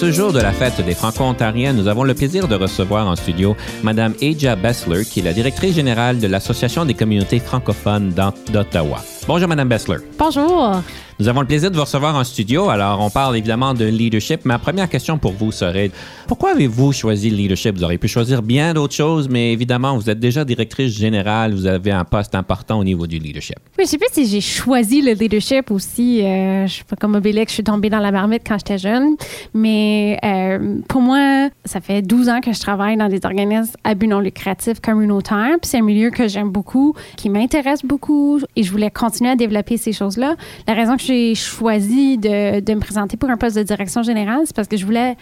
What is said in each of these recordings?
Ce jour de la fête des Franco-Ontariens, nous avons le plaisir de recevoir en studio Madame Aja Bessler, qui est la directrice générale de l'Association des communautés francophones d'Ottawa. Bonjour, Madame Bessler. Bonjour. Nous avons le plaisir de vous recevoir en studio. Alors, on parle évidemment de leadership. Ma première question pour vous serait, pourquoi avez-vous choisi le leadership? Vous auriez pu choisir bien d'autres choses, mais évidemment, vous êtes déjà directrice générale, vous avez un poste important au niveau du leadership. Oui, je sais pas si j'ai choisi le leadership aussi. Euh, je suis pas comme Obélix, je suis tombée dans la marmite quand j'étais jeune. Mais euh, pour moi, ça fait 12 ans que je travaille dans des organismes à but non lucratif communautaires. Puis c'est un milieu que j'aime beaucoup, qui m'intéresse beaucoup et je voulais continuer à développer ces choses-là. La raison que j'ai choisi de, de, me présenter pour un poste de direction générale, c'est parce que je voulais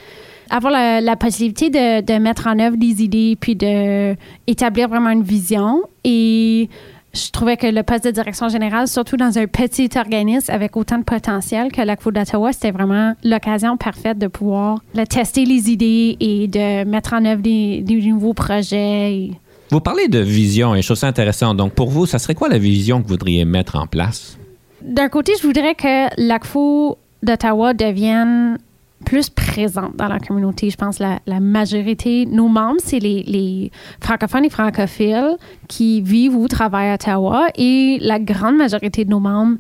avoir la, possibilité de, de, mettre en œuvre des idées puis de établir vraiment une vision. Et je trouvais que le poste de direction générale, surtout dans un petit organisme avec autant de potentiel que la Cour d'Ottawa, c'était vraiment l'occasion parfaite de pouvoir tester les idées et de mettre en œuvre des nouveaux projets. Vous parlez de vision et chose intéressante. Donc, pour vous, ça serait quoi la vision que vous voudriez mettre en place? D'un côté, je voudrais que l'ACFO d'Ottawa devienne plus présente dans la communauté. Je pense la, la majorité, nos membres, c'est les, les, francophones et francophiles qui vivent ou travaillent à Ottawa et la grande majorité de nos membres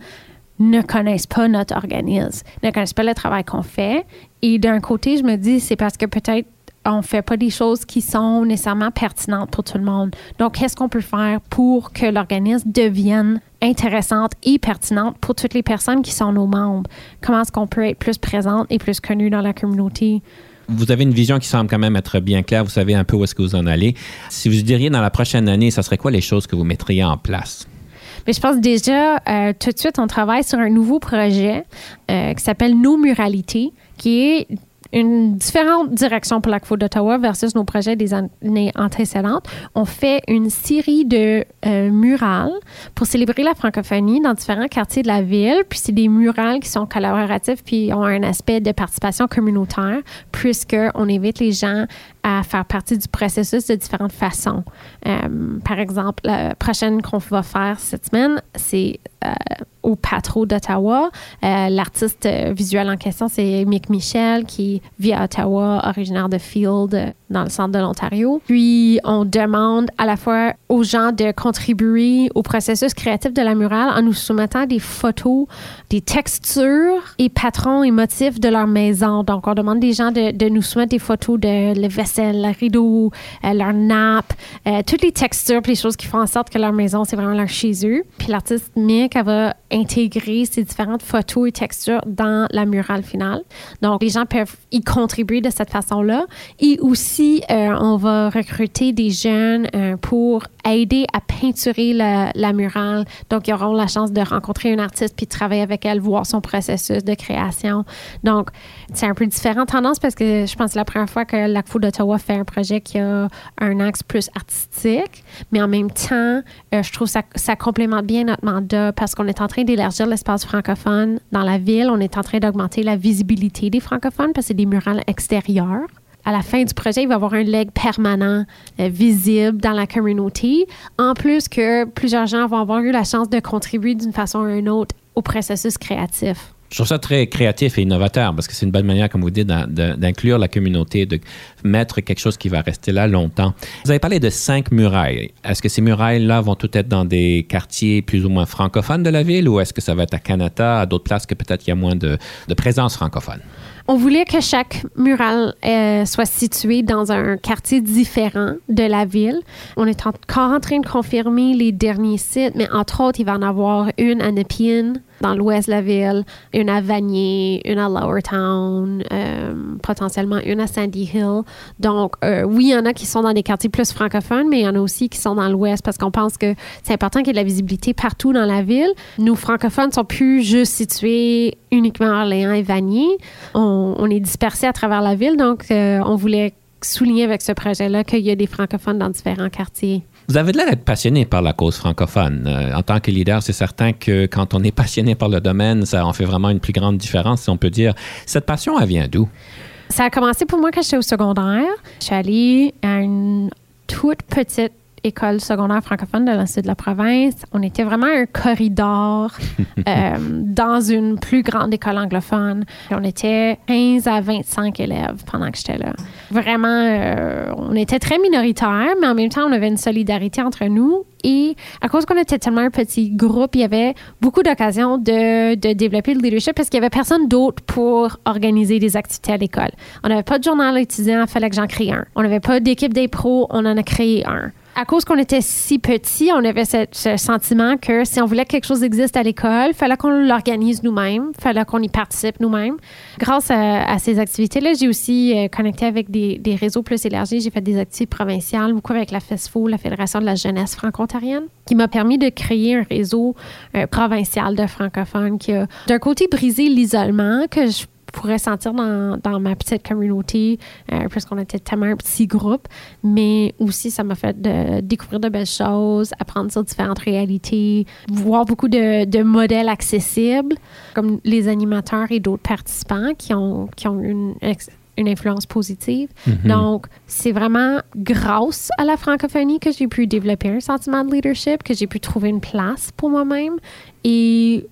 ne connaissent pas notre organisme, ne connaissent pas le travail qu'on fait. Et d'un côté, je me dis, c'est parce que peut-être on fait pas des choses qui sont nécessairement pertinentes pour tout le monde. Donc, qu'est-ce qu'on peut faire pour que l'organisme devienne intéressante et pertinente pour toutes les personnes qui sont nos membres? Comment est-ce qu'on peut être plus présente et plus connue dans la communauté? Vous avez une vision qui semble quand même être bien claire. Vous savez un peu où est-ce que vous en allez. Si vous diriez dans la prochaine année, ça serait quoi les choses que vous mettriez en place? Mais je pense déjà, euh, tout de suite, on travaille sur un nouveau projet euh, qui s'appelle Nos Muralités, qui est une différente direction pour la CFO d'Ottawa versus nos projets des années antécédentes. On fait une série de euh, murales pour célébrer la francophonie dans différents quartiers de la ville. Puis c'est des murales qui sont collaboratifs puis ont un aspect de participation communautaire puisqu'on invite les gens à faire partie du processus de différentes façons. Euh, par exemple, la prochaine qu'on va faire cette semaine, c'est au Patro d'Ottawa. Euh, l'artiste visuel en question, c'est Mick Michel, qui vit à Ottawa, originaire de Field, dans le centre de l'Ontario. Puis, on demande à la fois aux gens de contribuer au processus créatif de la murale en nous soumettant des photos, des textures et patrons et motifs de leur maison. Donc, on demande des gens de, nous soumettre des photos de la vaisselle, le rideau, euh, leur nappe, euh, toutes les textures puis les choses qui font en sorte que leur maison, c'est vraiment leur chez eux. Puis l'artiste Mick, elle va intégrer ces différentes photos et textures dans la murale finale. Donc, les gens peuvent y contribuer de cette façon-là. Et aussi, euh, on va recruter des jeunes euh, pour aider à peinturer la, la, murale. Donc, ils auront la chance de rencontrer une artiste puis de travailler avec elle, voir son processus de création. Donc, c'est un peu différente tendance parce que je pense que c'est la première fois que l'ACFO d'Ottawa fait un projet qui a un axe plus artistique, mais en même temps, euh, je trouve que ça, ça complémente bien notre mandat parce qu'on est en train d'élargir l'espace francophone dans la ville. On est en train d'augmenter la visibilité des francophones parce que c'est des murales extérieures à la fin du projet, il va y avoir un leg permanent, euh, visible dans la communauté. En plus que plusieurs gens vont avoir eu la chance de contribuer d'une façon ou d'une autre au processus créatif. Je trouve ça très créatif et innovateur parce que c'est une bonne manière, comme vous dites, d'inclure la communauté, de mettre quelque chose qui va rester là longtemps. Vous avez parlé de cinq murailles. Est-ce que ces murailles-là vont toutes être dans des quartiers plus ou moins francophones de la ville ou est-ce que ça va être à Canada, à d'autres places que peut-être il y a moins de, présence francophone? On voulait que chaque mural euh, soit situé dans un quartier différent de la ville. On est encore en train de confirmer les derniers sites, mais entre autres, il va en avoir une à Nepean, dans l'ouest de la ville, une à Vanier, une à Lowertown, euh, potentiellement une à Sandy Hill. Donc, euh, oui, il y en a qui sont dans des quartiers plus francophones, mais il y en a aussi qui sont dans l'ouest parce qu'on pense que c'est important qu'il y ait de la visibilité partout dans la ville. Nous, francophones, sont plus juste situés uniquement à Orléans et Vanier. On, on est dispersés à travers la ville, donc euh, on voulait souligner avec ce projet-là qu'il y a des francophones dans différents quartiers. Vous avez l'air d'être passionné par la cause francophone. Euh, en tant que leader, c'est certain que quand on est passionné par le domaine, ça en fait vraiment une plus grande différence, si on peut dire. Cette passion, elle vient d'où? Ça a commencé pour moi quand j'étais au secondaire. Je suis allée à une toute petite école secondaire francophone de l'Institut de la province. On était vraiment un corridor euh, dans une plus grande école anglophone. On était 15 à 25 élèves pendant que j'étais là. Vraiment, euh, on était très minoritaire, mais en même temps, on avait une solidarité entre nous. Et à cause qu'on était tellement un petit groupe, il y avait beaucoup d'occasions de, de développer le leadership parce qu'il n'y avait personne d'autre pour organiser des activités à l'école. On n'avait pas de journal étudiant, il fallait que j'en crée un. On n'avait pas d'équipe des pros, on en a créé un à cause qu'on était si petit, on avait ce, sentiment que si on voulait que quelque chose existe à l'école, fallait qu'on l'organise nous-mêmes, fallait qu'on y participe nous-mêmes. Grâce à, ces activités-là, j'ai aussi euh, connecté avec des, des, réseaux plus élargis. J'ai fait des activités provinciales, beaucoup avec la FESFO, la Fédération de la jeunesse franco-ontarienne, qui m'a permis de créer un réseau euh, provincial de francophones qui a, d'un côté, brisé l'isolement que je pourrais sentir dans, dans ma petite communauté, euh, puisqu'on était tellement un petit groupe. Mais aussi, ça m'a fait de découvrir de belles choses, apprendre sur différentes réalités, voir beaucoup de, de modèles accessibles, comme les animateurs et d'autres participants qui ont, qui ont une, une influence positive. Mm-hmm. Donc, c'est vraiment grâce à la francophonie que j'ai pu développer un sentiment de leadership, que j'ai pu trouver une place pour moi-même. Et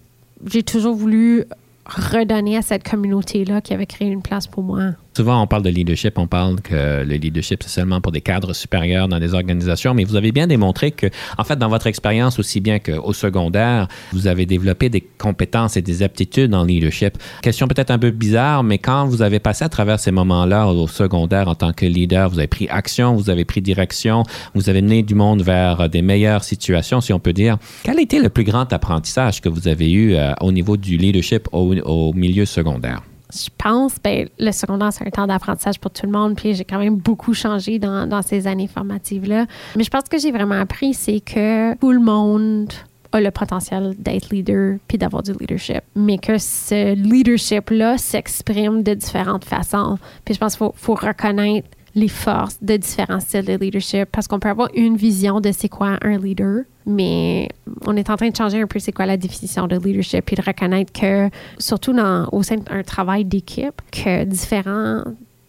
j'ai toujours voulu redonner à cette communauté-là qui avait créé une place pour moi. Souvent, on parle de leadership, on parle que le leadership, c'est seulement pour des cadres supérieurs dans des organisations, mais vous avez bien démontré que, en fait, dans votre expérience, aussi bien qu'au secondaire, vous avez développé des compétences et des aptitudes en leadership. Question peut-être un peu bizarre, mais quand vous avez passé à travers ces moments-là au secondaire en tant que leader, vous avez pris action, vous avez pris direction, vous avez mené du monde vers des meilleures situations, si on peut dire. Quel a été le plus grand apprentissage que vous avez eu euh, au niveau du leadership au, au milieu secondaire? Je pense, ben, le secondaire, c'est un temps d'apprentissage pour tout le monde. Puis j'ai quand même beaucoup changé dans, ces années formatives-là. Mais je pense que j'ai vraiment appris, c'est que tout le monde a le potentiel d'être leader puis d'avoir du leadership. Mais que ce leadership-là s'exprime de différentes façons. Puis je pense qu'il faut reconnaître les forces de différents styles de leadership parce qu'on peut avoir une vision de c'est quoi un leader, mais on est en train de changer un peu c'est quoi la définition de leadership et de reconnaître que, surtout dans, au sein d'un travail d'équipe, que différents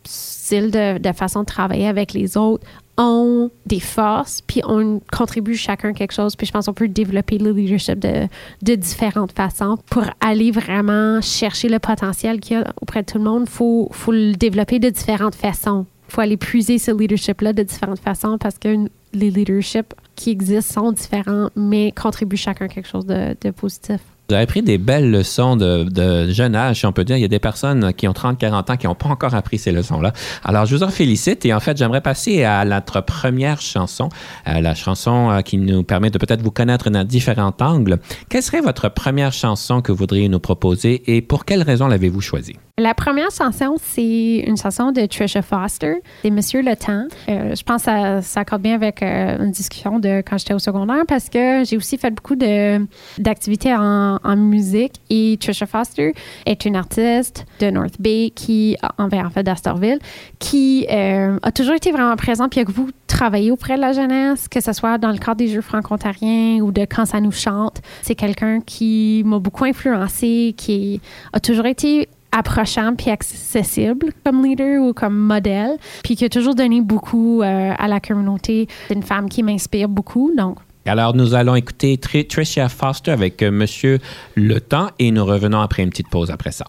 styles de, façon de travailler avec les autres ont des forces, puis on contribue chacun quelque chose. Puis je pense qu'on peut développer le leadership de, de différentes façons pour aller vraiment chercher le potentiel qu'il y a auprès de tout le monde. Il faut, faut le développer de différentes façons faut aller puiser ce leadership-là de différentes façons parce que les leaderships qui existent sont différents, mais contribuent chacun quelque chose de, positif. Vous avez pris des belles leçons de, jeune âge, si on peut dire. Il y a des personnes qui ont 30, 40 ans qui n'ont pas encore appris ces leçons-là. Alors, je vous en félicite et en fait, j'aimerais passer à notre première chanson, à la chanson euh, qui nous permet de peut-être vous connaître dans différents angles. Quelle serait votre première chanson que vous voudriez nous proposer et pour quelle raison l'avez-vous choisie? La première chanson, c'est une chanson de Trisha Foster, c'est Monsieur le Temps. Euh, je pense que ça s'accorde bien avec euh, une discussion de quand j'étais au secondaire parce que j'ai aussi fait beaucoup d'activités en, en, musique et Trisha Foster est une artiste de North Bay qui, en fait d'Astorville, qui euh, a toujours été vraiment présente puis que vous travaillez auprès de la jeunesse, que ce soit dans le cadre des Jeux franco-ontariens ou de Quand ça nous chante. C'est quelqu'un qui m'a beaucoup influencé, qui a toujours été approchant puis accessible comme leader ou comme modèle, puis qui a toujours donné beaucoup euh, à la communauté. C'est une femme qui m'inspire beaucoup, donc alors, nous allons écouter Tricia Foster avec euh, Monsieur Le Temps et nous revenons après une petite pause après ça.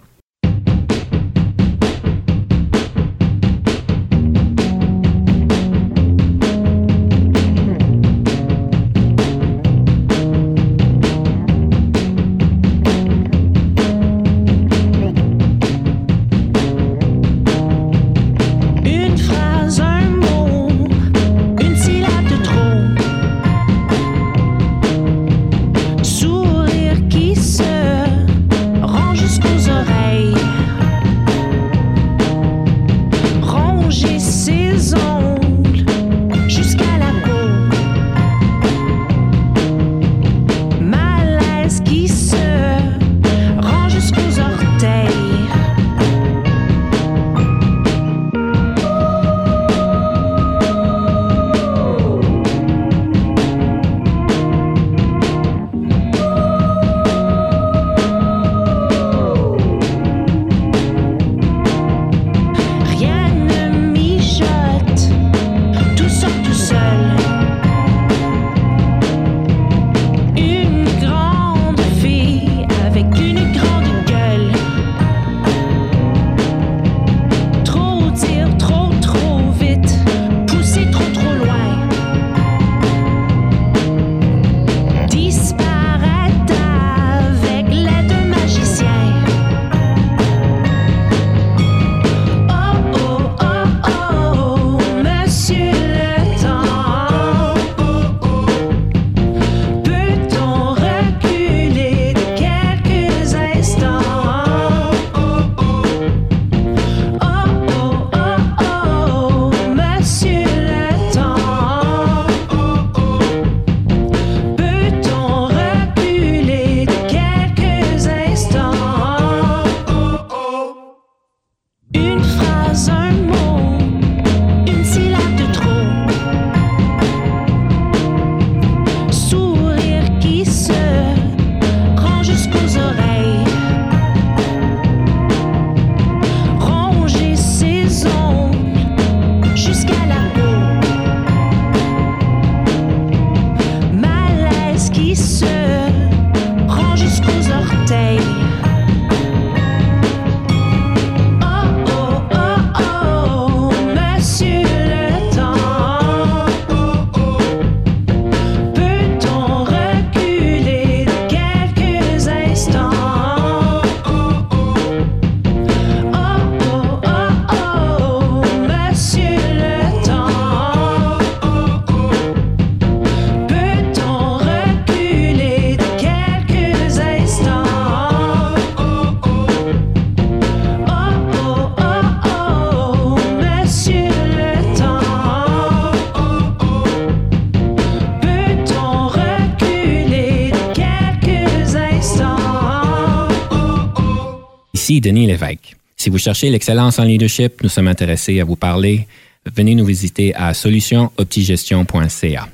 Denis Lévesque. Si vous cherchez l'excellence en leadership, nous sommes intéressés à vous parler. Venez nous visiter à solutionoptigestion.ca.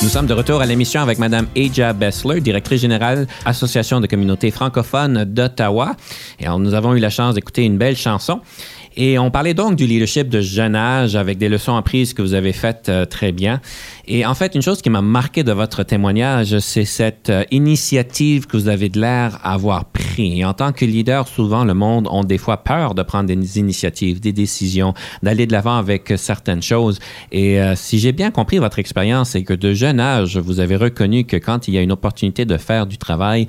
Nous sommes de retour à l'émission avec Mme Aja Bessler, directrice générale Association de communautés francophones d'Ottawa. Et nous avons eu la chance d'écouter une belle chanson. Et on parlait donc du leadership de jeune âge avec des leçons apprises que vous avez faites euh, très bien. Et en fait, une chose qui m'a marqué de votre témoignage, c'est cette euh, initiative que vous avez de l'air avoir pris. Et en tant que leader, souvent, le monde a des fois peur de prendre des initiatives, des décisions, d'aller de l'avant avec certaines choses. Et euh, si j'ai bien compris votre expérience, c'est que de jeune âge, vous avez reconnu que quand il y a une opportunité de faire du travail,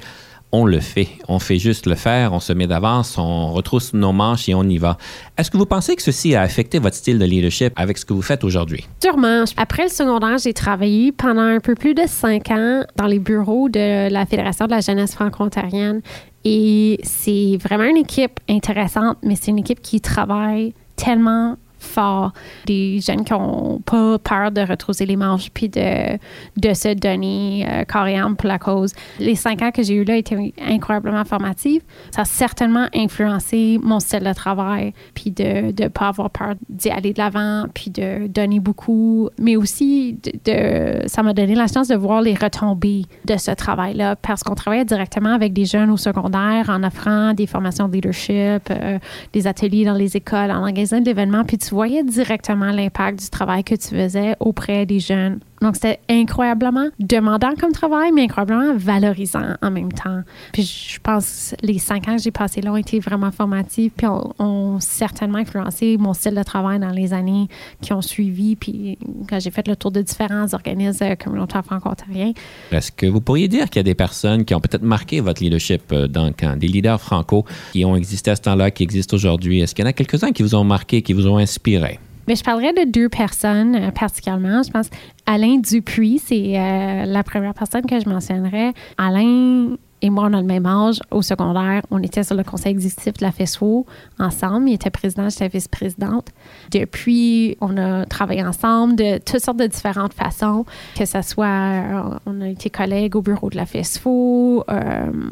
on le fait. On fait juste le faire, on se met d'avance, on retrousse nos manches et on y va. Est-ce que vous pensez que ceci a affecté votre style de leadership avec ce que vous faites aujourd'hui? Sûrement. Après le secondaire, j'ai travaillé pendant un peu plus de cinq ans dans les bureaux de la Fédération de la jeunesse franco-ontarienne. Et c'est vraiment une équipe intéressante, mais c'est une équipe qui travaille tellement fort, des jeunes qui n'ont pas peur de retrousser les manches puis de, de se donner euh, corps et âme pour la cause. Les cinq ans que j'ai eu là étaient incroyablement formatifs. Ça a certainement influencé mon style de travail puis de ne pas avoir peur d'y aller de l'avant puis de donner beaucoup, mais aussi de, ça m'a donné la chance de voir les retombées de ce travail-là parce qu'on travaillait directement avec des jeunes au secondaire en offrant des formations de leadership, euh, des ateliers dans les écoles, en organisant des événements puis tu voyais directement l'impact du travail que tu faisais auprès des jeunes? Donc, c'était incroyablement demandant comme travail, mais incroyablement valorisant en même temps. Puis, je pense que les cinq ans que j'ai passés là ont été vraiment formatifs, puis ont, certainement influencé mon style de travail dans les années qui ont suivi, puis quand j'ai fait le tour de différents organismes communautaires franco-ontariens. Est-ce que vous pourriez dire qu'il y a des personnes qui ont peut-être marqué votre leadership euh, dans le camp, des leaders franco qui ont existé à ce temps-là, qui existent aujourd'hui? Est-ce qu'il y en a quelques-uns qui vous ont marqué, qui vous ont inspiré? Mais je parlerai de deux personnes euh, particulièrement. Je pense Alain Dupuis, c'est euh, la première personne que je mentionnerais. Alain et moi, on a le même âge. Au secondaire, on était sur le conseil exécutif de la FESFO ensemble. Il était président, j'étais vice-présidente. Depuis, on a travaillé ensemble de toutes sortes de différentes façons, que ce soit, euh, on a été collègues au bureau de la FESFO,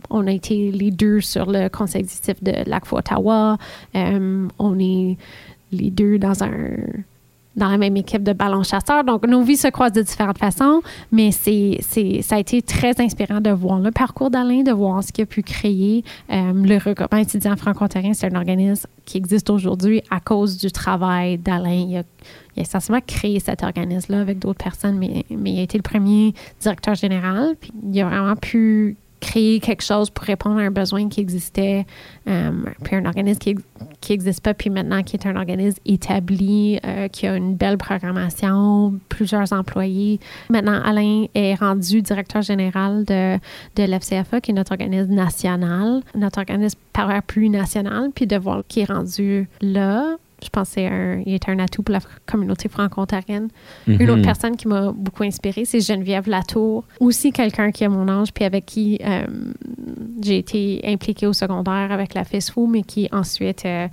on a été les deux sur le conseil exécutif de l'ACFO Ottawa, on est les deux dans un dans la même équipe de ballon chasseur. Donc, nos vies se croisent de différentes façons, mais c'est, ça a été très inspirant de voir le parcours d'Alain, de voir ce qu'il a pu créer. Euh, le regroupement étudiant franco-ontarien, c'est un organisme qui existe aujourd'hui à cause du travail d'Alain. Il a, il a essentiellement créé cet organisme-là avec d'autres personnes, mais, mais il a été le premier directeur général. Puis il a vraiment pu créer quelque chose pour répondre à un besoin qui existait, euh, puis un organisme qui n'existe pas, puis maintenant qui est un organisme établi, euh, qui a une belle programmation, plusieurs employés. Maintenant, Alain est rendu directeur général de, de l'FCFA, qui est notre organisme national, notre organisme plus national, puis de voir qui est rendu là, je pense qu'il est un atout pour la communauté franco-ontarienne. Une autre mhm. personne qui m'a beaucoup inspirée, c'est Geneviève Latour, aussi quelqu'un qui a mon âge, puis avec qui euh, j'ai été impliquée au secondaire avec la FESFO, mais qui ensuite euh,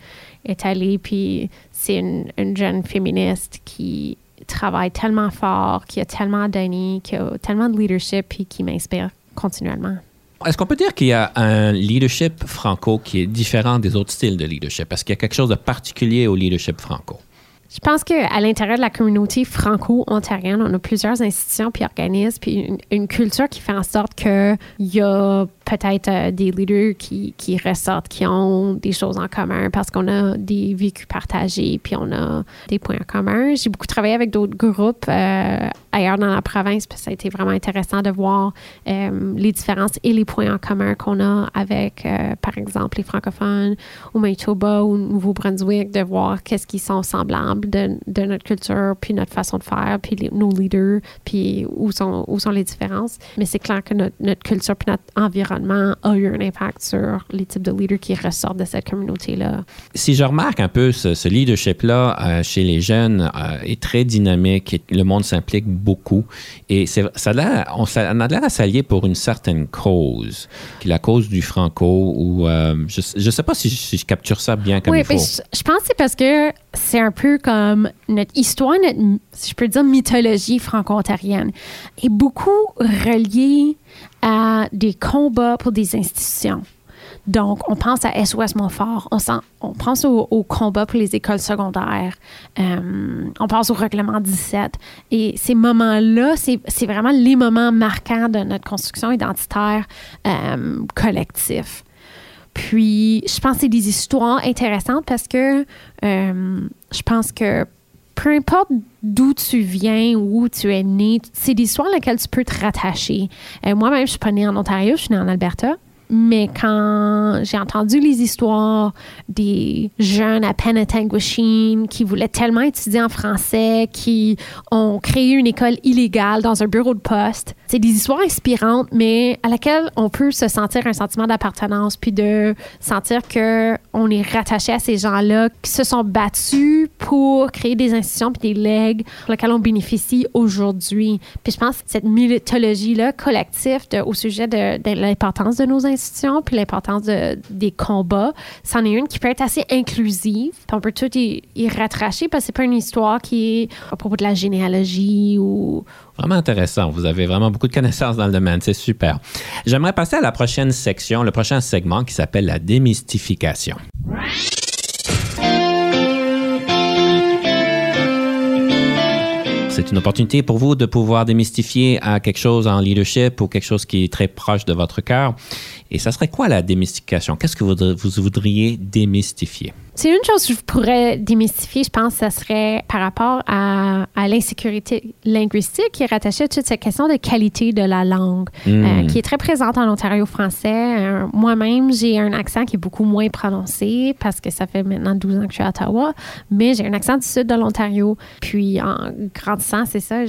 est allée, puis c'est une, une, jeune féministe qui travaille tellement fort, qui a tellement donné, qui a tellement de leadership, puis qui m'inspire continuellement. Est-ce qu'on peut dire qu'il y a un leadership franco qui est différent des autres styles de leadership? Est-ce qu'il y a quelque chose de particulier au leadership franco? Je pense qu'à l'intérieur de la communauté franco-ontarienne, on a plusieurs institutions puis organismes, puis une, une culture qui fait en sorte qu'il y a peut-être euh, des leaders qui, qui, ressortent, qui ont des choses en commun parce qu'on a des vécus partagés, puis on a des points en commun. J'ai beaucoup travaillé avec d'autres groupes euh, ailleurs dans la province, puis ça a été vraiment intéressant de voir euh, les différences et les points en commun qu'on a avec, par exemple, les francophones au Manitoba ou au Nouveau-Brunswick, de voir qu'est-ce qui sont semblables de, notre culture, puis notre façon de faire, puis nos leaders, puis où sont, où sont les différences. Mais c'est clair que notre culture puis notre environnement a eu un impact sur les types de leaders qui ressortent de cette communauté-là. Si je remarque un peu ce, leadership-là euh, chez les jeunes euh, est très dynamique, le monde s'implique beaucoup et ça a l'air, on, a l'air à s'allier pour une certaine cause, qui est la cause du franco ou euh, je ne sais pas si je, capture ça bien comme il faut. je, je pense que c'est parce que c'est un peu comme notre histoire, notre, si je peux dire, mythologie franco-ontarienne est beaucoup reliée à des combats pour des institutions. Donc, on pense à SOS Montfort, on, on pense au, au, combat pour les écoles secondaires, euh, on pense au règlement 17. Et ces moments-là, c'est vraiment les moments marquants de notre construction identitaire euh, collective. Puis, je pense que c'est des histoires intéressantes parce que euh, je pense que peu importe d'où tu viens où tu es né, c'est des histoires lesquelles tu peux te rattacher. Moi-même, je suis pas née en Ontario, je suis née en Alberta. Mais quand j'ai entendu les histoires des jeunes à Penetanguishene qui voulaient tellement étudier en français, qui ont créé une école illégale dans un bureau de poste, c'est des histoires inspirantes, mais à laquelle on peut se sentir un sentiment d'appartenance, puis de sentir que on est rattaché à ces gens-là qui se sont battus pour créer des institutions puis des legs pour lesquels on bénéficie aujourd'hui. Puis je pense que cette mythologie-là collective au sujet de, l'importance de nos institutions puis l'importance des combats, c'en est une qui peut être assez inclusive. Puis on peut tout y, y rattracher parce que c'est pas une histoire qui est à propos de la généalogie ou, Vraiment intéressant. Vous avez vraiment beaucoup de connaissances dans le domaine. C'est super. J'aimerais passer à la prochaine section, le prochain segment qui s'appelle la démystification. C'est une opportunité pour vous de pouvoir démystifier à quelque chose en leadership ou quelque chose qui est très proche de votre cœur. Et ça serait quoi la démystification? Qu'est-ce que vous, vous voudriez démystifier? C'est une chose que je pourrais démystifier, je pense, ça serait par rapport à, l'insécurité linguistique qui est rattachée à toute cette question de qualité de la langue, euh, hmm. qui est très présente en Ontario français. Euh, moi-même, j'ai un accent qui est beaucoup moins prononcé parce que ça fait maintenant 12 ans que je suis à Ottawa, mais j'ai un accent du sud de l'Ontario. Puis en c'est ça,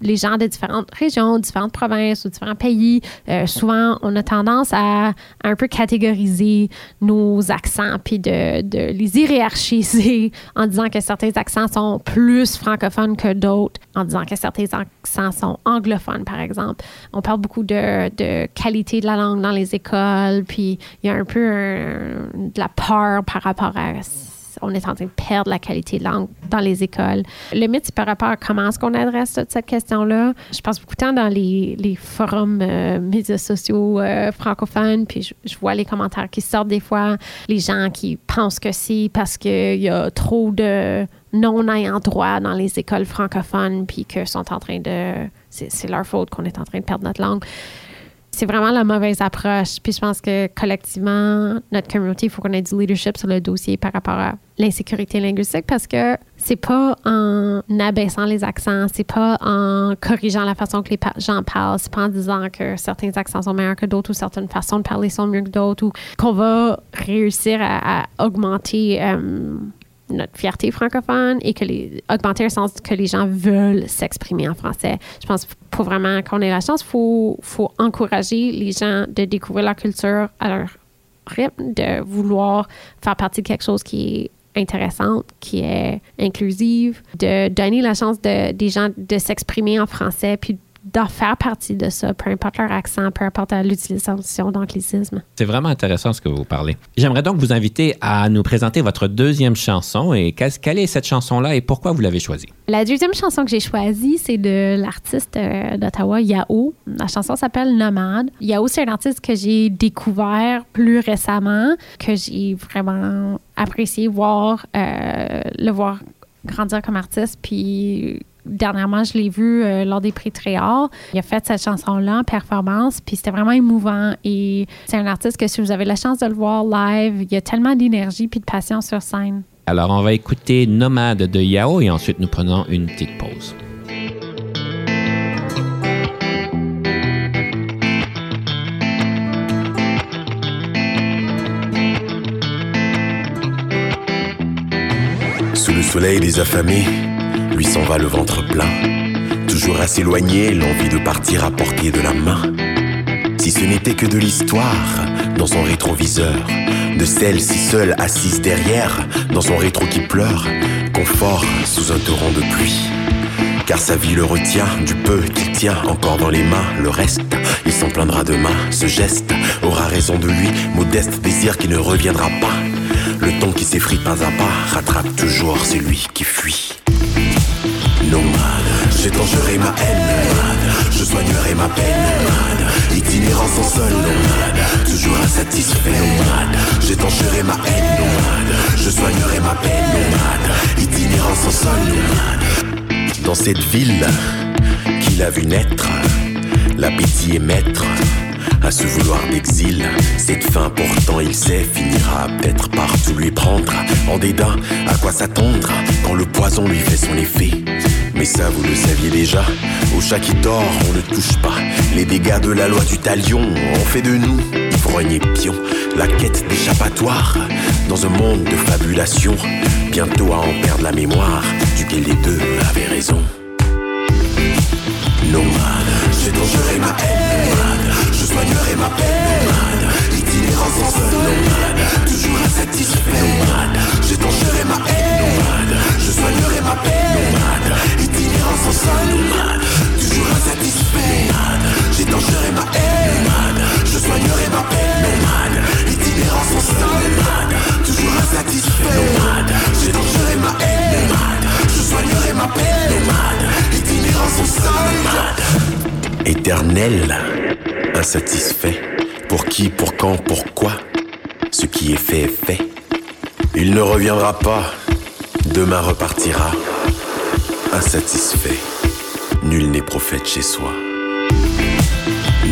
les gens de différentes régions, différentes provinces ou différents pays, euh, souvent, on a tendance à, un peu catégoriser nos accents puis de, les hiérarchiser en disant que certains accents sont plus francophones que d'autres, en disant que certains accents sont anglophones, par exemple. On parle beaucoup de, qualité de la langue dans les écoles, puis il y a un peu de la peur par rapport à on est en train de perdre la qualité de langue dans les écoles. Le mythe, c'est par rapport à comment est-ce qu'on adresse cette question-là. Je passe beaucoup de temps dans les, forums euh, médias sociaux euh, francophones, puis je, vois les commentaires qui sortent des fois, les gens qui pensent que c'est parce qu'il y a trop de non-ayant droit dans les écoles francophones, puis que sont en train de... C'est leur faute qu'on est en train de perdre notre langue c'est vraiment la mauvaise approche. Puis je pense que collectivement, notre communauté, il faut qu'on ait du leadership sur le dossier par rapport à l'insécurité linguistique parce que c'est pas en abaissant les accents, c'est pas en corrigeant la façon que les gens parlent, c'est pas en disant que certains accents sont meilleurs que d'autres ou certaines façons de parler sont mieux que d'autres ou qu'on va réussir à, augmenter. Euh, notre fierté francophone et que augmenter le sens que les gens veulent s'exprimer en français. Je pense pour vraiment qu'on ait la chance, il faut, faut encourager les gens de découvrir leur culture à leur rythme, de vouloir faire partie de quelque chose qui est intéressante, qui est inclusive, de donner la chance de, des gens de s'exprimer en français, puis d'en faire partie de ça, peu importe leur accent, peu importe l'utilisation d'anglicisme. C'est vraiment intéressant ce que vous parlez. J'aimerais donc vous inviter à nous présenter votre deuxième chanson et quelle est cette chanson-là et pourquoi vous l'avez choisie? La deuxième chanson que j'ai choisie, c'est de l'artiste euh, d'Ottawa, Yao. La chanson s'appelle Nomade. Yao, c'est un artiste que j'ai découvert plus récemment, que j'ai vraiment apprécié voir, euh, le voir grandir comme artiste, puis dernièrement, je l'ai vu euh, lors des prix Tréhard. Il a fait cette chanson-là en performance, puis c'était vraiment émouvant. Et c'est un artiste que si vous avez la chance de le voir live, il y a tellement d'énergie puis de passion sur scène. Alors, on va écouter Nomade de Yao et ensuite nous prenons une petite pause. Sous le soleil des affamés, lui s'en va le ventre plein. Toujours à s'éloigner, l'envie de partir à portée de la main. Si ce n'était que de l'histoire dans son rétroviseur, de celle si seule assise derrière, dans son rétro qui pleure, confort sous un torrent de pluie. Car sa vie le retient, du peu qu'il tient encore dans les mains, le reste, il s'en plaindra demain. Ce geste aura raison de lui, modeste désir qui ne reviendra pas. Le mouton qui s'effrite pas à pas rattrape toujours celui qui fuit. Nomade, j'étancherai ma haine, je soignerai ma peine, itinérant sans sol, nomade, toujours insatisfait, nomade, j'étancherai ma haine, nomade, je soignerai ma peine, nomade, itinérant sans sol, nomade. Dans cette ville qu'il a vu naître, l'appétit est maître à ce vouloir d'exil. Cette fin pourtant il sait finira peut-être par tout lui prendre. En dédain. À quoi s'attendre quand le poison lui fait son effet? Mais ça vous le saviez déjà. Au chat qui dort on ne touche pas. Les dégâts de la loi du talion ont fait de nous ivrognes pions. La quête d'échappatoire dans un monde de fabulation. Bientôt à en perdre la mémoire duquel les deux avaient raison. Nomade, ma haine, je soignerai ma peine, nomade, itinérant sans seul, nomade, toujours insatisfait, sans nomade, toujours insatisfait, dangeré ma haine, je soignerai ma peine, itinérant sans nomade, toujours insatisfait, dangeré ma haine, je soignerai ma peine, itinérant sans nomade, éternel, insatisfait. Pour qui, pour quand, pourquoi Ce qui est fait est fait. Il ne reviendra pas, demain repartira. Insatisfait, nul n'est prophète chez soi.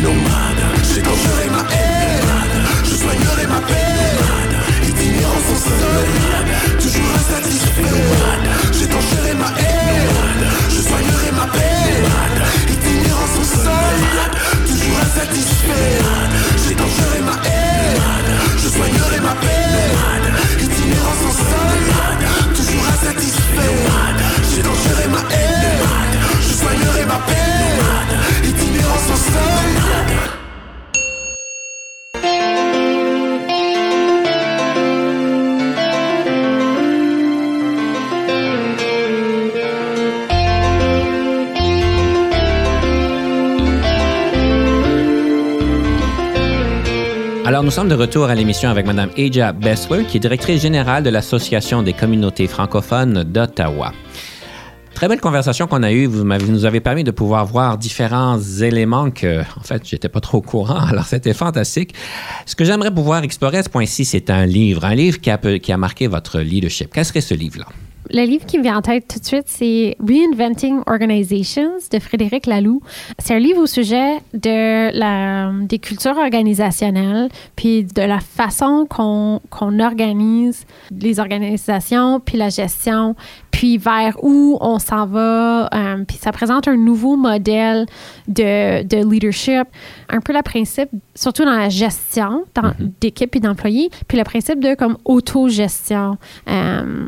Nomade, dangeré ma haine, nomade, je soignerai ma peine, nomade, itinérant sans seul, nomade, toujours insatisfait, nomade, dangeré ma haine, nomade, je soignerai ma peine, nomade, itinérant sans seul, nomade, toujours insatisfait, nomade, dangeré ma haine, nomade, je soignerai ma peine, ma haine, je soignerai ma peine. Alors, nous sommes de retour à l'émission avec Mme Aja Bessler, qui est directrice générale de l'Association des communautés francophones d'Ottawa. Très belle conversation qu'on a eue. Vous nous avez permis de pouvoir voir différents éléments que, en fait, j'étais pas trop au courant. Alors, c'était fantastique. Ce que j'aimerais pouvoir explorer à ce point-ci, c'est un livre, un livre qui a, qui a marqué votre leadership. Quel serait ce livre-là? Le livre qui me vient en tête tout de suite, c'est Reinventing Organizations de Frédéric Laloux. C'est un livre au sujet de la, des cultures organisationnelles, puis de la façon qu'on qu'on organise les organisations, puis la gestion, puis vers où on s'en va. euh, puis ça présente un nouveau modèle de, de leadership, un peu le principe, surtout dans la gestion dans- d'équipe et d'employés, puis le principe de comme autogestion. Euh,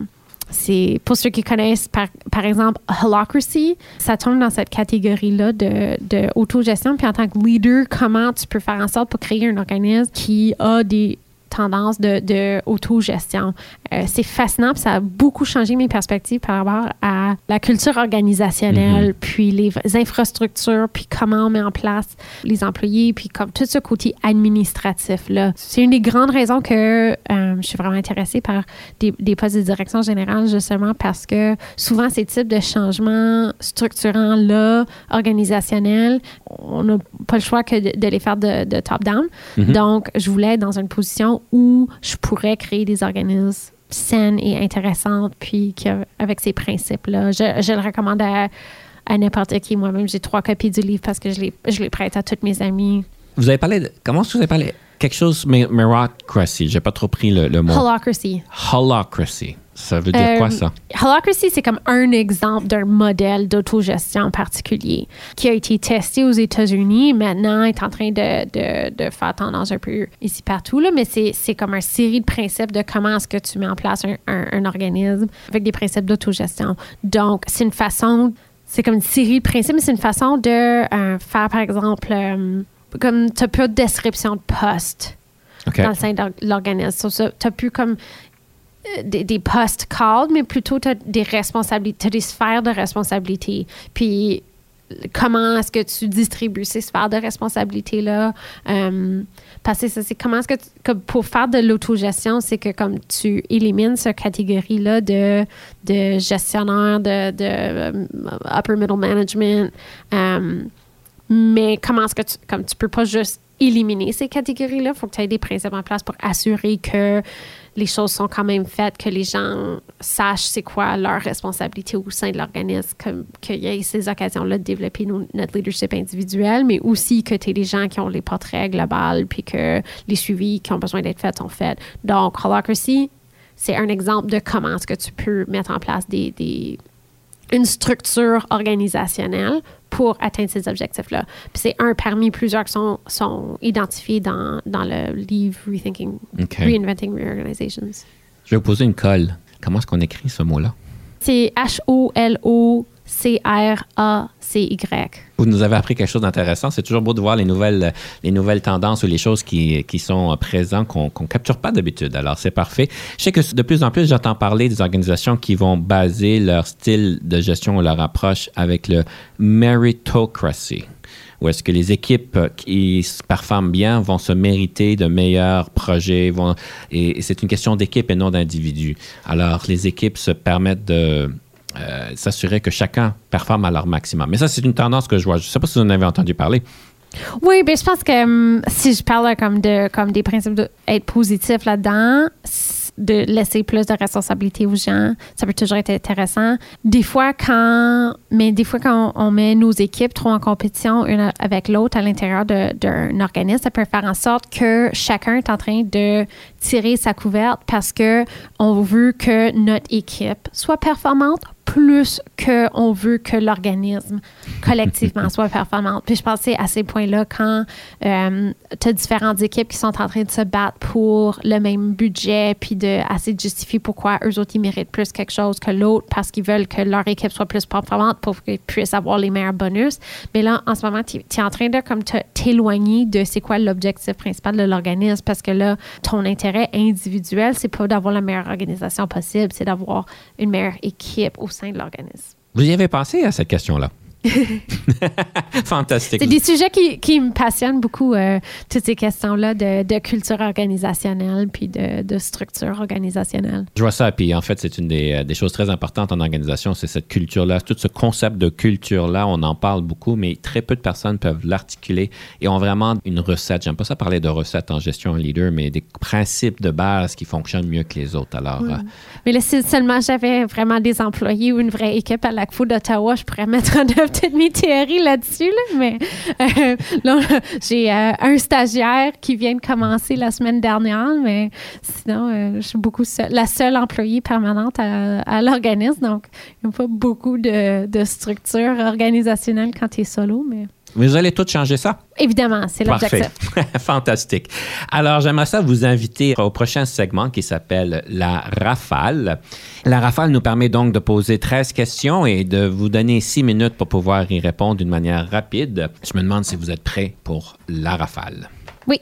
c'est pour ceux qui connaissent par, exemple Holacracy, ça tombe dans cette catégorie-là de, de autogestion. Puis en tant que leader, comment tu peux faire en sorte pour créer un organisme qui a des tendances de, de autogestion. Euh, c'est fascinant, puis ça a beaucoup changé mes perspectives par rapport à la culture organisationnelle, puis les infrastructures, puis comment on met en place les employés, puis comme tout ce côté administratif là. C'est une des grandes raisons que euh, je suis vraiment intéressée par des, des postes de direction générale justement parce que souvent ces types de changements structurants là, organisationnels, on n'a pas le choix que de, de les faire de, de top down. Donc, je voulais être dans une position où je pourrais créer des organismes saines et intéressantes, puis avec ces principes-là. Je, je le recommande à, à n'importe qui. Moi-même, j'ai trois copies du livre parce que je les, je les prête à toutes mes amies. Vous avez parlé de. Comment est-ce que vous avez parlé? Quelque chose, mais Merocracy. J'ai pas trop pris le, le mot. Holacracy. Holacracy. Ça veut dire Euh, quoi, ça? Holacracy, c'est comme un exemple d'un modèle d'autogestion particulier qui a été testé aux États-Unis. Maintenant, est en train de, de, de faire tendance un peu ici partout. Là, mais c'est, c'est comme une série de principes de comment est-ce que tu mets en place un, un- un organisme avec des principes d'autogestion. Donc, c'est une façon, c'est comme une série de principes, mais c'est une façon de euh, faire, par exemple, euh, comme tu n'as pas de description de poste dans le sein de l'organisme. Tu plus comme euh, des, des postes mais plutôt as des responsabilités, des sphères de responsabilité. Puis comment est-ce que tu distribues ces sphères de responsabilité-là? Euh, parce que ça, c'est comment est-ce que, comme pour faire de l'autogestion, c'est que comme tu élimines cette catégorie-là de, de gestionnaire, de, de euh, upper middle management, euh, mais comment est-ce que comme tu peux pas juste éliminer ces catégories-là, il faut que tu aies des principes en place pour assurer que les choses sont quand même faites, que les gens sachent c'est quoi leur responsabilité au sein de l'organisme, qu'il y ait ces occasions-là de développer notre leadership individuel, mais aussi que tu aies des gens qui ont les portraits globales, puis que les suivis qui ont besoin d'être faits sont faits. Donc, Holacracy, c'est un exemple de comment est-ce que tu peux mettre en place des- une structure organisationnelle pour atteindre ces objectifs-là. Puis c'est un parmi plusieurs qui sont, sont identifiés dans, dans le livre Rethinking, OK. Reinventing Reorganizations. Je vais vous poser une colle. Comment est-ce qu'on écrit ce mot-là? C'est Vous nous avez appris quelque chose d'intéressant. C'est toujours beau de voir les nouvelles, les nouvelles tendances ou les choses qui, sont présentes qu'on ne capture pas d'habitude. Alors, c'est parfait. Je sais que de plus en plus, j'entends parler des organisations qui vont baser leur style de gestion ou leur approche avec le meritocracy. Où est-ce que les équipes qui s- performent bien vont se mériter de meilleurs projets, et c'est une question d'équipe et non d'individu. Alors, les équipes se permettent de euh, s'assurer que chacun performe à leur maximum. Mais ça, c'est une tendance que je vois. Je ne sais pas si vous en avez entendu parler. Oui, ben je pense que hum, si je parle comme de comme des principes d'être positif là-dedans, de laisser plus de responsabilité aux gens, ça peut toujours être intéressant. Des fois, quand mais des fois quand on, met nos équipes trop en compétition une avec l'autre à l'intérieur d'un organisme, ça peut faire en sorte que chacun est en train de tirer sa couverte parce que on veut que notre équipe soit performante plus qu'on veut que l'organisme collectivement soit performante. Puis je c'est à ces points-là quand tu as différentes équipes qui sont en train de se battre pour le même budget puis de assez de justifier pourquoi eux autres ils méritent plus quelque chose que l'autre parce qu'ils veulent que leur équipe soit plus performante pour qu'ils puissent avoir les meilleurs bonus. Mais là, en ce moment, tu es en train de comme t'éloigner de c'est quoi l'objectif principal de l'organisme parce que là, ton intérêt individuel, c'est pas d'avoir la meilleure organisation possible, c'est d'avoir une meilleure équipe au sein Vous y avez pensé à cette question-là? Fantastique. C'est des sujets qui, qui me passionnent beaucoup, euh, toutes ces questions-là de, de culture organisationnelle puis de, de structure organisationnelle. Je vois ça, puis en fait, c'est une des, euh, des choses très importantes en organisation, c'est cette culture-là, tout ce concept de culture-là, on en parle beaucoup, mais très peu de personnes peuvent l'articuler et ont vraiment une recette. J'aime pas ça parler de recette en gestion en leader, mais des principes de base qui fonctionnent mieux que les autres. Alors, euh, Mais là, si seulement j'avais vraiment des employés ou une vraie équipe à l'ACFO d'Ottawa, je pourrais mettre en œuvre toutes mes théories là-dessus. là. Mais euh, là, j'ai euh, un stagiaire qui vient de commencer la semaine dernière, mais sinon, euh, je suis beaucoup la seule employée permanente à, à l'organisme. Donc, il n'y a pas beaucoup de, de structure organisationnelle quand tu es solo, mais vous allez tout changer ça? évidemment, c'est Parfait. l'objectif. Fantastique. Alors, j'aimerais ça vous inviter au prochain segment qui s'appelle la rafale. La rafale nous permet donc de poser 13 questions et de vous donner 6 minutes pour pouvoir y répondre d'une manière rapide. Je me demande si vous êtes prêts pour la rafale. Oui.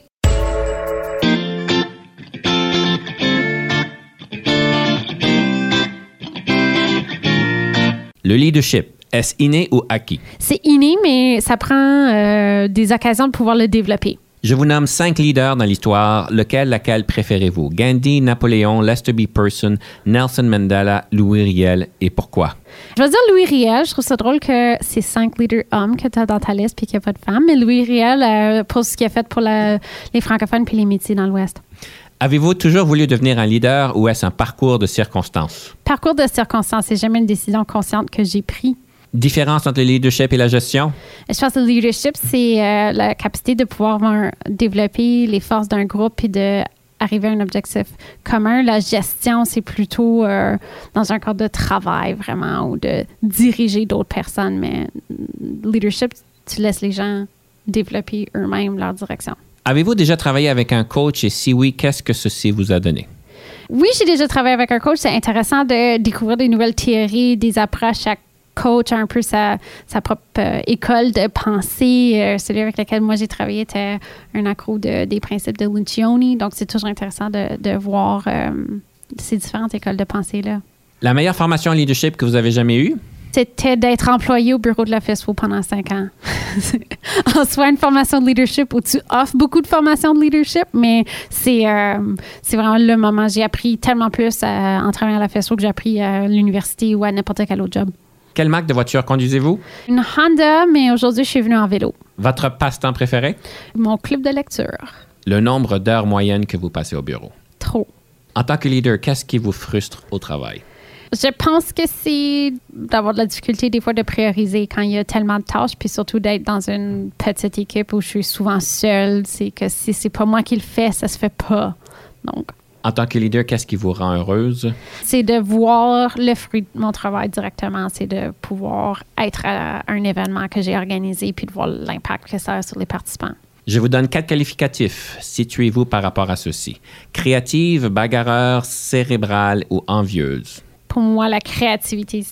Le leadership, est-ce inné ou acquis? C'est inné, mais ça prend euh, des occasions de pouvoir le développer. Je vous nomme cinq leaders dans l'histoire. Lequel, laquelle préférez-vous? Gandhi, Napoléon, Lester B. Person, Nelson Mandela, Louis Riel et pourquoi? Je vais dire Louis Riel. Je trouve ça drôle que c'est cinq leaders hommes que tu as dans ta liste puis qu'il n'y a pas de femmes. Mais Louis Riel, euh, pour ce qu'il a fait pour la- les francophones puis les métiers dans l'Ouest. Avez-vous toujours voulu devenir un leader ou est-ce un parcours de circonstances? Parcours de circonstances, c'est jamais une décision consciente que j'ai prise. Différence entre le leadership et la gestion? Je pense que le leadership, c'est euh, la capacité de pouvoir euh, développer les forces d'un groupe puis de arriver à un objectif commun. La gestion, c'est plutôt euh, dans un cadre de travail vraiment ou de diriger d'autres personnes. Mais mm, leadership, tu laisses les gens développer eux-mêmes leur direction. Avez-vous déjà travaillé avec un coach? Et si oui, qu'est-ce que ceci vous a donné? Oui, j'ai déjà travaillé avec un coach. C'est intéressant de découvrir des nouvelles théories, des approches. Chaque coach a un peu sa, sa propre euh, école de pensée. Euh, celui avec lequel moi j'ai travaillé était un accro de, des principes de Lucioni. Donc, c'est toujours intéressant de, de voir euh, ces différentes écoles de pensée-là. La meilleure formation en leadership que vous avez jamais eue? C'était d'être employé au bureau de la FESFO pendant cinq ans. en soi, une formation de leadership où tu offres beaucoup de formations de leadership, mais c'est euh, c'est vraiment le moment. J'ai appris tellement plus à- en travaillant à la FESFO que j'ai appris à l'université ou à n'importe quel autre job. Quelle marque de voiture conduisez-vous? Une Honda, mais aujourd'hui, je suis venue en vélo. Votre passe-temps préféré? Mon club de lecture. Le nombre d'heures moyennes que vous passez au bureau. Trop. En tant que leader, qu'est-ce qui vous frustre au travail? Je pense que c'est d'avoir de la difficulté des fois de prioriser quand il y a tellement de tâches, puis surtout d'être dans une petite équipe où je suis souvent seule. C'est que si c'est pas moi qui le fais, ça se fait pas. Donc, En tant que leader, qu'est-ce qui vous rend heureuse? c'est de voir le fruit de mon travail directement. C'est de pouvoir être à un événement que j'ai organisé puis de voir l'impact que ça a sur les participants. Je vous donne quatre qualificatifs. Situez-vous par rapport à ceci. Créative, bagarreur, cérébrale ou envieuse. Pour moi, la créativité,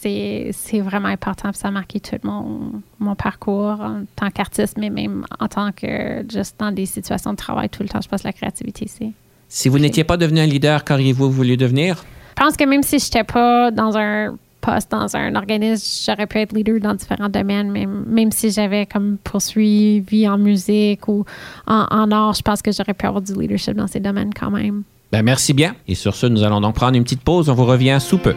c'est vraiment important. Ça a marqué tout mon, mon parcours en tant qu'artiste, mais même en tant que juste dans des situations de travail tout le temps. Je pense que la créativité, c'est. Si vous n'étiez pas devenu un leader, qu'auriez-vous voulu devenir? Je pense que même si je n'étais pas dans un poste, dans un organisme, j'aurais pu être leader dans différents domaines, même, même si j'avais comme poursuivi en musique ou en, en art, je pense que j'aurais pu avoir du leadership dans ces domaines quand même. Ben, merci bien. Et sur ce, nous allons donc prendre une petite pause. On vous revient sous peu.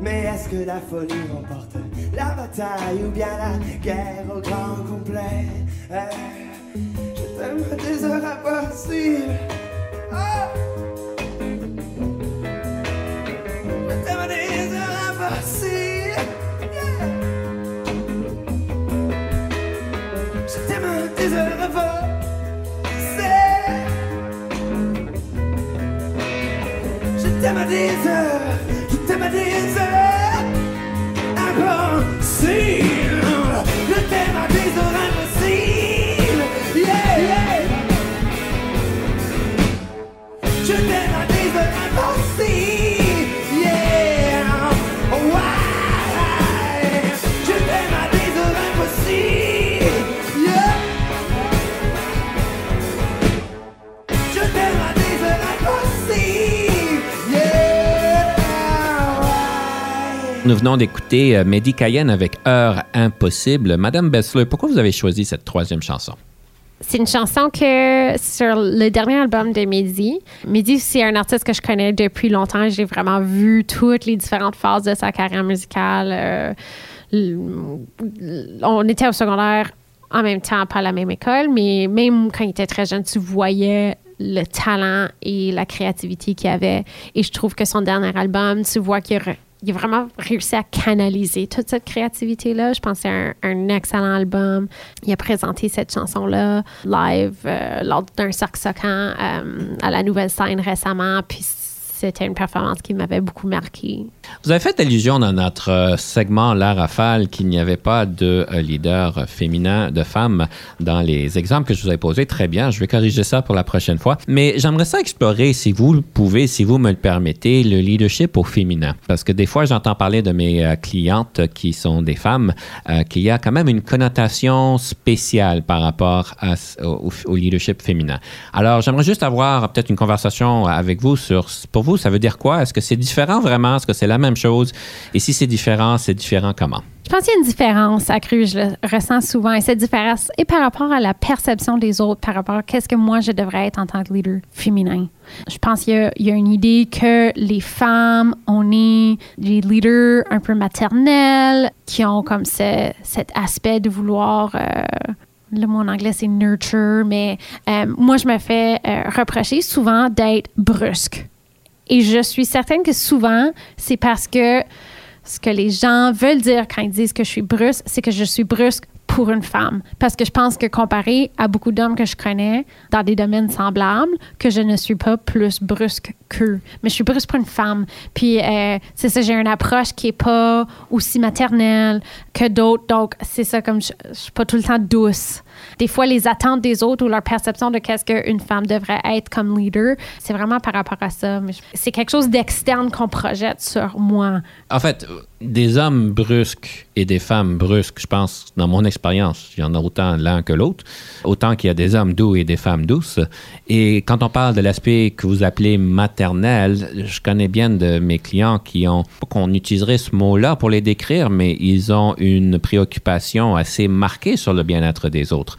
Mais est-ce que la folie remporte la bataille ou bien la guerre au grand complet? Eh, Je t'aime à des heures Je Je t'aime à des heures, je t'aime à Nous venons d'écouter euh, Mehdi Cayenne avec Heure impossible. Madame Bessler, pourquoi vous avez choisi cette troisième chanson? C'est une chanson que sur le dernier album de Mehdi. Mehdi, c'est un artiste que je connais depuis longtemps. J'ai vraiment vu toutes les différentes phases de sa carrière musicale. Euh, on était au secondaire en même temps, pas à la même école, mais même quand il était très jeune, tu voyais le talent et la créativité qu'il avait. Et je trouve que son dernier album, tu vois qu'il il a vraiment réussi à canaliser toute cette créativité-là. Je pense que c'est un, excellent album. Il a présenté cette chanson-là live euh, lors d'un saxocan euh, à la nouvelle scène récemment. Puis c'était une performance qui m'avait beaucoup marqué. Vous avez fait allusion dans notre euh, segment La Rafale qu'il n'y avait pas de euh, leader féminin, de femmes dans les exemples que je vous ai posés. Très bien, je vais corriger ça pour la prochaine fois. Mais j'aimerais ça explorer, si vous le pouvez, si vous me le permettez, le leadership au féminin. Parce que des fois, j'entends parler de mes euh, clientes qui sont des femmes, qu'il y a quand même une connotation spéciale par rapport au, au leadership féminin. Alors, j'aimerais juste avoir peut-être une conversation avec vous sur, pour vous, ça veut dire quoi? Est-ce que c'est différent vraiment? Est-ce que c'est la même chose? Et si c'est différent, c'est différent comment? Je pense qu'il y a une différence accrue, je le ressens souvent, et cette différence est par rapport à la perception des autres, par rapport à qu'est-ce que moi je devrais être en tant que leader féminin. Je pense qu'il y a, une idée que les femmes, on est des leaders un peu maternels, qui ont comme ce- cet aspect de vouloir... euh, le mot en anglais, c'est nurture, mais euh, moi, je me fais euh, reprocher souvent d'être brusque. Et je suis certaine que souvent, c'est parce que ce que les gens veulent dire quand ils disent que je suis brusque, c'est que je suis brusque pour une femme. Parce que je pense que comparé à beaucoup d'hommes que je connais dans des domaines semblables, que je ne suis pas plus brusque qu'eux. Mais je suis brusque pour une femme. Puis euh, c'est ça, j'ai une approche qui est pas aussi maternelle que d'autres. Donc c'est ça, comme je, je suis pas tout le temps douce. Des fois, les attentes des autres ou leur perception de qu'est-ce qu'une femme devrait être comme leader, c'est vraiment par rapport à ça. C'est quelque chose d'externe qu'on projette sur moi. En fait, des hommes brusques et des femmes brusques, je pense, dans mon expérience, il y en a autant l'un que l'autre, autant qu'il y a des hommes doux et des femmes douces. Et quand on parle de l'aspect que vous appelez maternel, je connais bien de mes clients qui ont, pas qu'on utiliserait ce mot-là pour les décrire, mais ils ont une préoccupation assez marquée sur le bien-être des autres.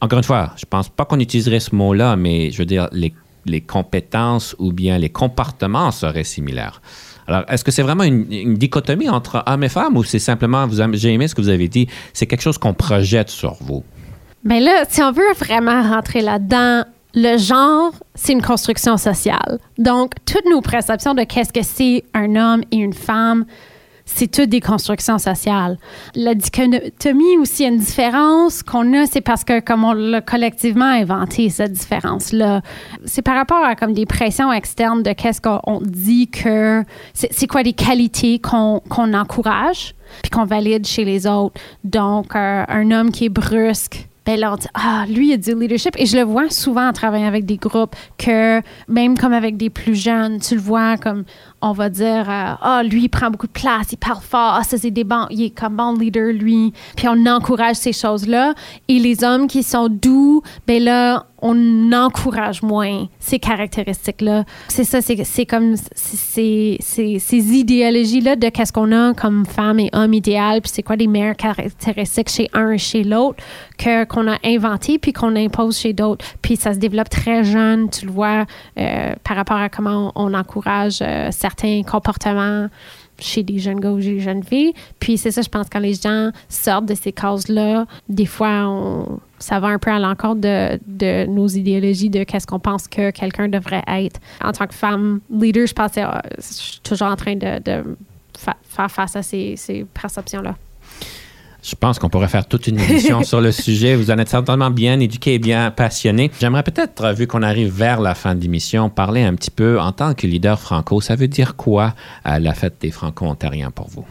Encore une fois, je pense pas qu'on utiliserait ce mot-là, mais je veux dire, les, compétences ou bien les comportements seraient similaires. Alors, est-ce que c'est vraiment une, dichotomie entre hommes et femmes ou c'est simplement, vous j'ai aimé ce que vous avez dit, c'est quelque chose qu'on projette sur vous? Ben là, si on veut vraiment rentrer là-dedans, le genre, c'est une construction sociale. Donc, toutes nos perceptions de qu'est-ce que c'est un homme et une femme, c'est toutes des constructions sociales. La dichotomie aussi, une différence qu'on a, c'est parce que comme on l'a collectivement inventé, cette différence-là, c'est par rapport à comme des pressions externes de qu'est-ce qu'on on dit que, c'est quoi les qualités qu'on encourage puis qu'on valide chez les autres. Donc, euh, un homme qui est brusque, ben là, ah, lui, il a du leadership. Et je le vois souvent en travaillant avec des groupes, que même comme avec des plus jeunes, tu le vois comme, on va dire, euh, ah, lui, il prend beaucoup de place, il parle fort, ah, ça, c'est des bons, il est comme bon leader, lui. Puis on encourage ces choses-là. Et les hommes qui sont doux, ben là, on encourage moins ces caractéristiques-là. C'est ça, c'est comme ces idéologies-là de qu'est-ce qu'on a comme femme et homme idéal, puis c'est quoi les meilleures caractéristiques chez un et chez l'autre que qu'on a inventé puis qu'on impose chez d'autres. Puis ça se développe très jeune, tu le vois, euh, par rapport à comment on, on encourage euh, certains comportements chez des jeunes gars ou des jeunes filles. Puis c'est ça, je pense, quand les gens sortent de ces cases-là, des fois, ça va un peu à l'encontre de, nos idéologies de qu'est-ce qu'on pense que quelqu'un devrait être. En tant que femme leader, je pense que euh, je suis toujours en train de, de fa- faire face à ces perceptions-là. Je pense qu'on pourrait faire toute une émission sur le sujet. Vous en êtes certainement bien éduqué et bien passionné. J'aimerais peut-être, vu qu'on arrive vers la fin de l'émission, parler un petit peu en tant que leader franco. Ça veut dire quoi euh, la fête des franco-ontariens pour vous?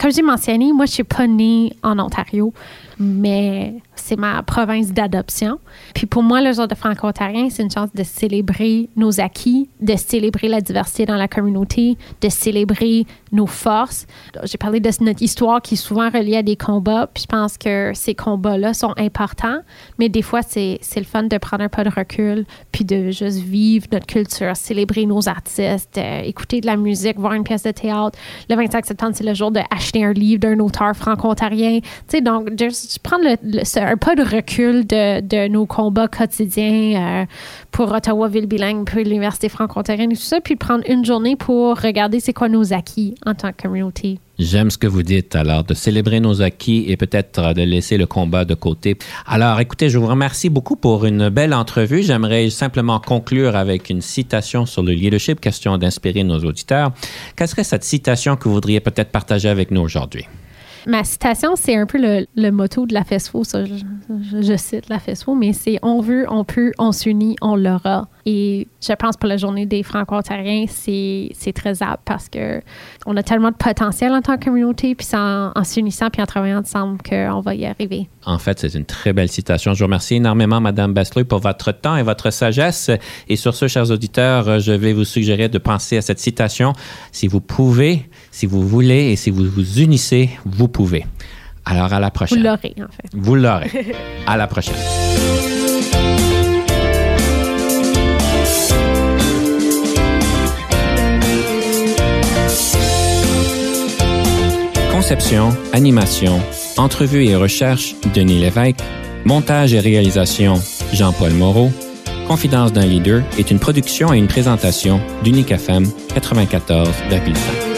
Comme j'ai mentionné, moi, je suis pas née en Ontario, mais c'est ma province d'adoption. Puis pour moi, le jour de franco-ontarien, c'est une chance de célébrer nos acquis, de célébrer la diversité dans la communauté, de célébrer nos forces. J'ai parlé de notre histoire qui est souvent reliée à des combats, puis je pense que ces combats-là sont importants, mais des fois, c'est le fun de prendre un pas de recul, puis de juste vivre notre culture, célébrer nos artistes, euh, écouter de la musique, voir une pièce de théâtre. Le 25 septembre, c'est le jour de acheter un livre d'un auteur franco-ontarien. Donc, juste prendre un pas de recul de, nos combats quotidiens euh, pour Ottawa Ville Bilingue, pour l'Université franco-ontarienne et tout ça, puis prendre une journée pour regarder c'est quoi nos acquis en tant que communauté. J'aime ce que vous dites, alors, de célébrer nos acquis et peut-être de laisser le combat de côté. Alors, écoutez, je vous remercie beaucoup pour une belle entrevue. J'aimerais simplement conclure avec une citation sur le leadership, question d'inspirer nos auditeurs. Quelle serait cette citation que vous voudriez peut-être partager avec nous aujourd'hui? Ma citation, c'est un peu le, le motto de la FESFO, ça, je, cite la FESFO, mais c'est on veut, on peut, on s'unit, on l'aura. Et je pense pour la journée des Franco-Ontariens, c'est très apte parce que on a tellement de potentiel en tant que communauté, puis en, en s'unissant puis en travaillant ensemble qu'on va y arriver. En fait, c'est une très belle citation. Je vous remercie énormément, Madame Basseloup, pour votre temps et votre sagesse. Et sur ce, chers auditeurs, je vais vous suggérer de penser à cette citation. Si vous pouvez, si vous voulez et si vous vous unissez, vous pouvez. Alors, à la Vous prochaine. l'aurez, en fait. Vous l'aurez. à la prochaine. Conception, animation, entrevue et recherche, Denis Lévesque. Montage et réalisation, Jean-Paul Moreau. Confidence d'un leader est une production et une présentation d'Unique FM 94,5.